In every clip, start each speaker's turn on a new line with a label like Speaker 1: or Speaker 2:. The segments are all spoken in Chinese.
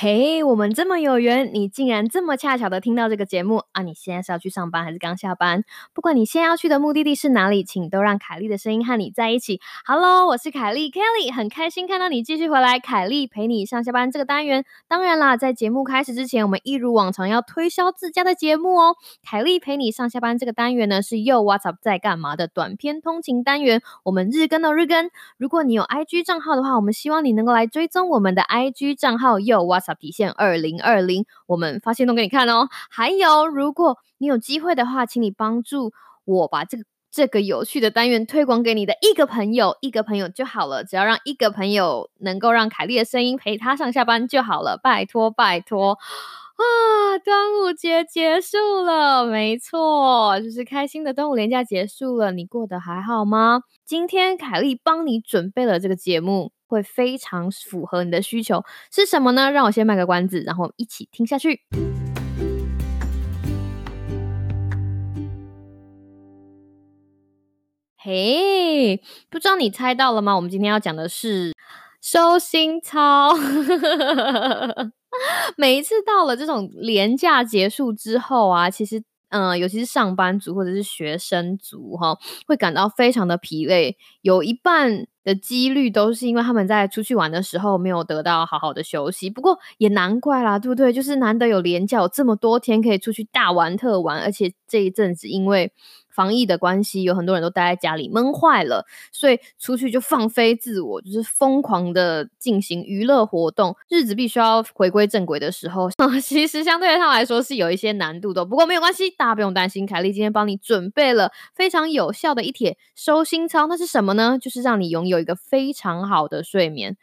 Speaker 1: 嘿，我们这么有缘，你竟然这么恰巧的听到这个节目啊！你现在是要去上班还是刚下班？不管你现在要去的目的地是哪里，请都让凯莉的声音和你在一起。Hello，我是凯莉 Kelly，很开心看到你继续回来。凯莉陪你上下班这个单元，当然啦，在节目开始之前，我们一如往常要推销自家的节目哦。凯莉陪你上下班这个单元呢，是又 What's Up 在干嘛的短篇通勤单元。我们日更的日更，如果你有 IG 账号的话，我们希望你能够来追踪我们的 IG 账号又 What's。底线二零二零，我们发现都给你看哦。还有，如果你有机会的话，请你帮助我把这个这个有趣的单元推广给你的一个朋友，一个朋友就好了。只要让一个朋友能够让凯莉的声音陪他上下班就好了，拜托拜托啊！端午节结束了，没错，就是开心的端午连假结束了。你过得还好吗？今天凯莉帮你准备了这个节目。会非常符合你的需求是什么呢？让我先卖个关子，然后一起听下去。嘿，不知道你猜到了吗？我们今天要讲的是收心操。每一次到了这种年假结束之后啊，其实。嗯，尤其是上班族或者是学生族哈，会感到非常的疲累。有一半的几率都是因为他们在出去玩的时候没有得到好好的休息。不过也难怪啦，对不对？就是难得有连假，这么多天可以出去大玩特玩，而且这一阵子因为。防疫的关系，有很多人都待在家里闷坏了，所以出去就放飞自我，就是疯狂的进行娱乐活动。日子必须要回归正轨的时候，其实相对他来说是有一些难度的。不过没有关系，大家不用担心，凯莉今天帮你准备了非常有效的一帖收心操。那是什么呢？就是让你拥有一个非常好的睡眠。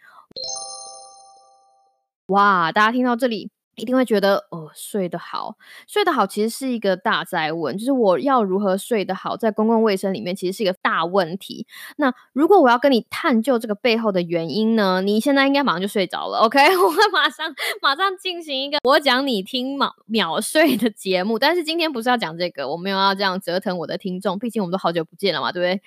Speaker 1: 哇，大家听到这里。一定会觉得哦，睡得好，睡得好其实是一个大灾问，就是我要如何睡得好，在公共卫生里面其实是一个大问题。那如果我要跟你探究这个背后的原因呢？你现在应该马上就睡着了，OK？我会马上马上进行一个我讲你听秒秒睡的节目。但是今天不是要讲这个，我没有要这样折腾我的听众，毕竟我们都好久不见了嘛，对不对？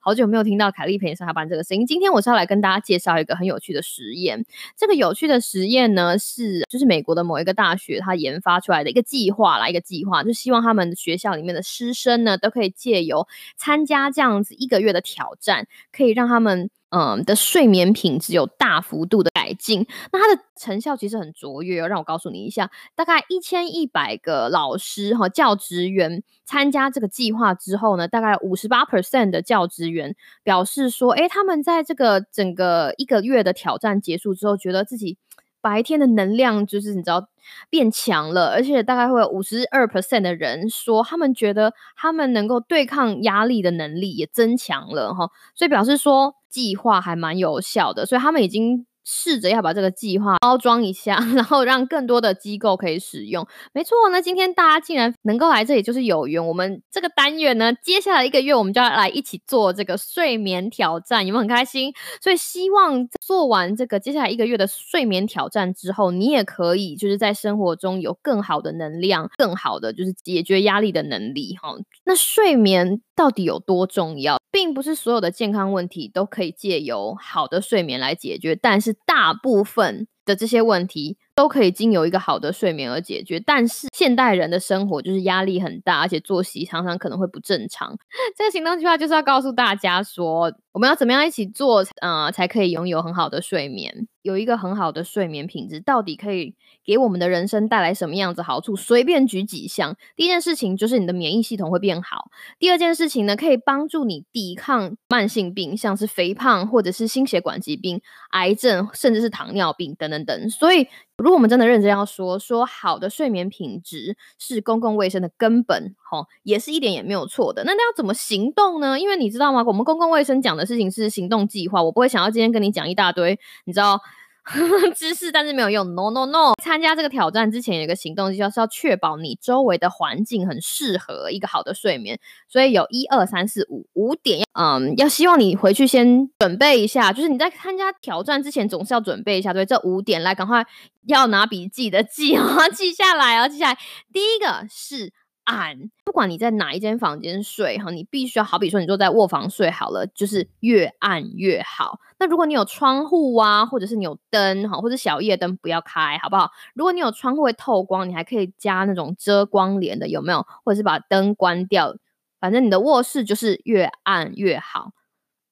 Speaker 1: 好久没有听到凯丽陪你上下班这个声音。今天我是要来跟大家介绍一个很有趣的实验。这个有趣的实验呢，是就是美国的。某某一个大学，他研发出来的一个计划啦，一个计划，就希望他们学校里面的师生呢，都可以借由参加这样子一个月的挑战，可以让他们嗯的睡眠品质有大幅度的改进。那它的成效其实很卓越哦，让我告诉你一下，大概一千一百个老师和教职员参加这个计划之后呢，大概五十八 percent 的教职员表示说，哎，他们在这个整个一个月的挑战结束之后，觉得自己。白天的能量就是你知道变强了，而且大概会有五十二 percent 的人说，他们觉得他们能够对抗压力的能力也增强了哈，所以表示说计划还蛮有效的，所以他们已经。试着要把这个计划包装一下，然后让更多的机构可以使用。没错，那今天大家竟然能够来这里，就是有缘。我们这个单元呢，接下来一个月我们就要来一起做这个睡眠挑战，有没有很开心？所以希望做完这个接下来一个月的睡眠挑战之后，你也可以就是在生活中有更好的能量，更好的就是解决压力的能力。哈，那睡眠到底有多重要？并不是所有的健康问题都可以借由好的睡眠来解决，但是大部分的这些问题。都可以经由一个好的睡眠而解决，但是现代人的生活就是压力很大，而且作息常常可能会不正常。这个行动计划就是要告诉大家说，我们要怎么样一起做，呃，才可以拥有很好的睡眠，有一个很好的睡眠品质，到底可以给我们的人生带来什么样子好处？随便举几项。第一件事情就是你的免疫系统会变好。第二件事情呢，可以帮助你抵抗慢性病，像是肥胖或者是心血管疾病、癌症，甚至是糖尿病等等等。所以。如果我们真的认真要说，说好的睡眠品质是公共卫生的根本，吼，也是一点也没有错的。那那要怎么行动呢？因为你知道吗？我们公共卫生讲的事情是行动计划，我不会想要今天跟你讲一大堆，你知道。知识，但是没有用。No No No！参加这个挑战之前，有一个行动，就是要确保你周围的环境很适合一个好的睡眠。所以有一二三四五五点，嗯，要希望你回去先准备一下。就是你在参加挑战之前，总是要准备一下。对，这五点来，赶快要拿笔记的记啊，记下来啊，记下来。第一个是暗。不管你在哪一间房间睡哈，你必须要好比说你坐在卧房睡好了，就是越暗越好。那如果你有窗户啊，或者是你有灯哈，或者小夜灯不要开，好不好？如果你有窗户会透光，你还可以加那种遮光帘的，有没有？或者是把灯关掉，反正你的卧室就是越暗越好。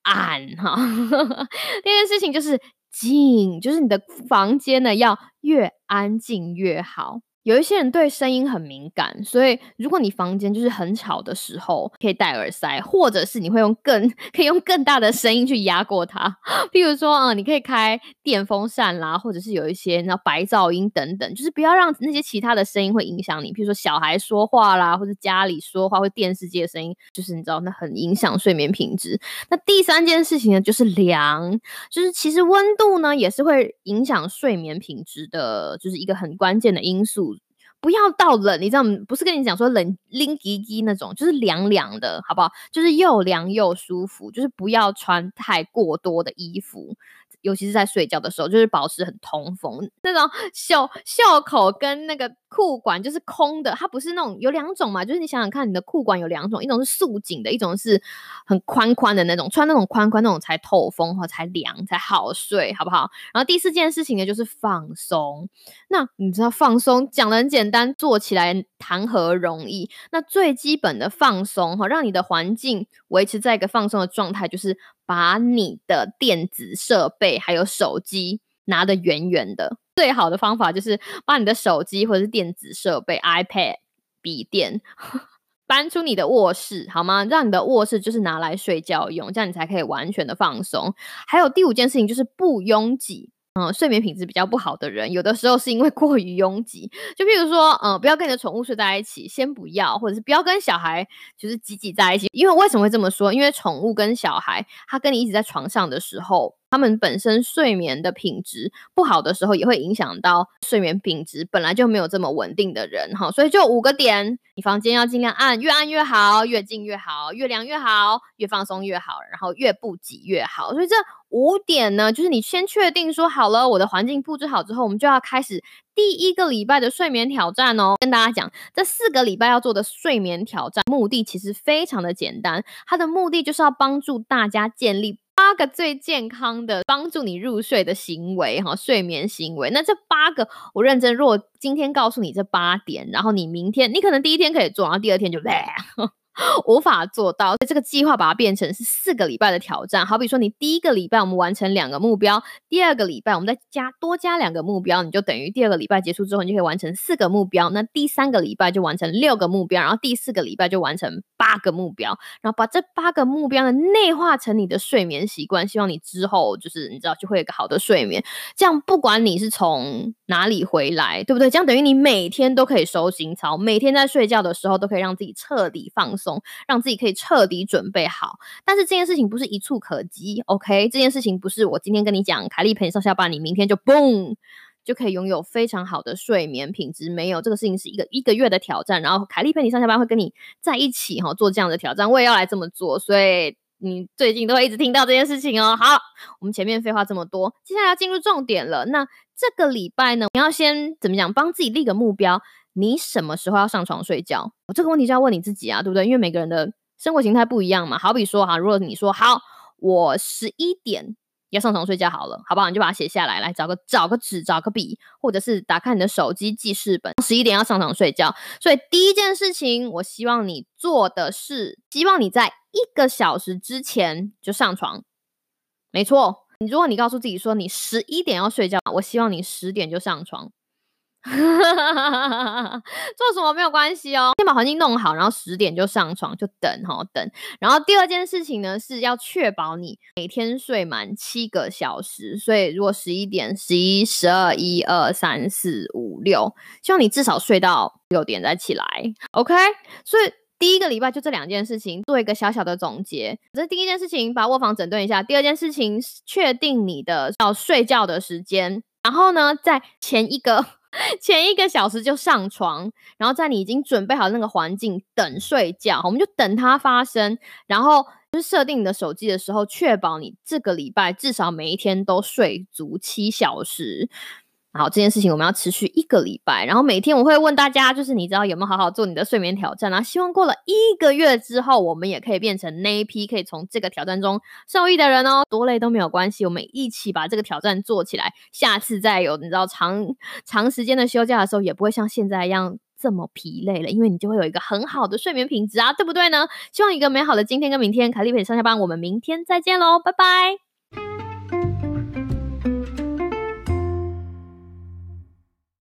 Speaker 1: 暗哈，第二件事情就是静，就是你的房间呢要越安静越好。有一些人对声音很敏感，所以如果你房间就是很吵的时候，可以戴耳塞，或者是你会用更 可以用更大的声音去压过它。譬如说，嗯，你可以开电风扇啦，或者是有一些那白噪音等等，就是不要让那些其他的声音会影响你。譬如说小孩说话啦，或者家里说话，或电视机的声音，就是你知道那很影响睡眠品质。那第三件事情呢，就是凉，就是其实温度呢也是会影响睡眠品质的，就是一个很关键的因素。不要到冷，你知道吗？不是跟你讲说冷拎吉吉那种，就是凉凉的，好不好？就是又凉又舒服，就是不要穿太过多的衣服。尤其是在睡觉的时候，就是保持很通风。那种袖袖口跟那个裤管就是空的，它不是那种有两种嘛？就是你想想看，你的裤管有两种，一种是束紧的，一种是很宽宽的那种。穿那种宽宽那种才透风和才凉才好睡，好不好？然后第四件事情呢，就是放松。那你知道放松讲的很简单，做起来谈何容易？那最基本的放松哈，让你的环境维持在一个放松的状态，就是。把你的电子设备还有手机拿得远远的，最好的方法就是把你的手机或者是电子设备、iPad、笔电 搬出你的卧室，好吗？让你的卧室就是拿来睡觉用，这样你才可以完全的放松。还有第五件事情就是不拥挤。嗯，睡眠品质比较不好的人，有的时候是因为 过于拥挤。就譬如说，嗯，不要跟你的宠物睡在一起，先不要，或者是不要跟小孩就是挤挤在一起。因为为什么会这么说？因为宠物跟小孩，他跟你一直在床上的时候。他们本身睡眠的品质不好的时候，也会影响到睡眠品质本来就没有这么稳定的人哈，所以就五个点，你房间要尽量暗，越暗越好，越静越好，越凉越好，越放松越好，然后越不挤越好。所以这五点呢，就是你先确定说好了，我的环境布置好之后，我们就要开始第一个礼拜的睡眠挑战哦。跟大家讲，这四个礼拜要做的睡眠挑战目的其实非常的简单，它的目的就是要帮助大家建立。八个最健康的帮助你入睡的行为，哈，睡眠行为。那这八个，我认真。如果今天告诉你这八点，然后你明天，你可能第一天可以做，然后第二天就。无法做到，这个计划把它变成是四个礼拜的挑战。好比说，你第一个礼拜我们完成两个目标，第二个礼拜我们再加多加两个目标，你就等于第二个礼拜结束之后，你就可以完成四个目标。那第三个礼拜就完成六个目标，然后第四个礼拜就完成八个目标，然后把这八个目标呢内化成你的睡眠习惯。希望你之后就是你知道就会有个好的睡眠。这样不管你是从哪里回来，对不对？这样等于你每天都可以收心操，每天在睡觉的时候都可以让自己彻底放松。松让自己可以彻底准备好，但是这件事情不是一触可及，OK？这件事情不是我今天跟你讲，凯丽陪你上下班，你明天就嘣就可以拥有非常好的睡眠品质。没有这个事情是一个一个月的挑战，然后凯丽陪你上下班会跟你在一起哈，做这样的挑战，我也要来这么做，所以你最近都会一直听到这件事情哦。好，我们前面废话这么多，接下来要进入重点了。那这个礼拜呢，你要先怎么讲？帮自己立个目标。你什么时候要上床睡觉？我这个问题就要问你自己啊，对不对？因为每个人的生活形态不一样嘛。好比说哈，如果你说好，我十一点要上床睡觉好了，好不好？你就把它写下来，来找个找个纸，找个笔，或者是打开你的手机记事本，十一点要上床睡觉。所以第一件事情，我希望你做的是，希望你在一个小时之前就上床。没错，你如果你告诉自己说你十一点要睡觉，我希望你十点就上床。做什么没有关系哦，先把环境弄好，然后十点就上床，就等哈等。然后第二件事情呢，是要确保你每天睡满七个小时。所以如果十一点、十一、十二、一二三四五六，希望你至少睡到六点再起来。OK，所以第一个礼拜就这两件事情，做一个小小的总结。这第一件事情，把卧房整顿一下；第二件事情，确定你的要睡觉的时间。然后呢，在前一个。前一个小时就上床，然后在你已经准备好那个环境等睡觉，我们就等它发生。然后就设定你的手机的时候，确保你这个礼拜至少每一天都睡足七小时。好，这件事情我们要持续一个礼拜，然后每天我会问大家，就是你知道有没有好好做你的睡眠挑战啊？希望过了一个月之后，我们也可以变成那一批可以从这个挑战中受益的人哦。多累都没有关系，我们一起把这个挑战做起来。下次再有你知道长长时间的休假的时候，也不会像现在一样这么疲累了，因为你就会有一个很好的睡眠品质啊，对不对呢？希望一个美好的今天跟明天，凯丽陪你上下班，我们明天再见喽，拜拜。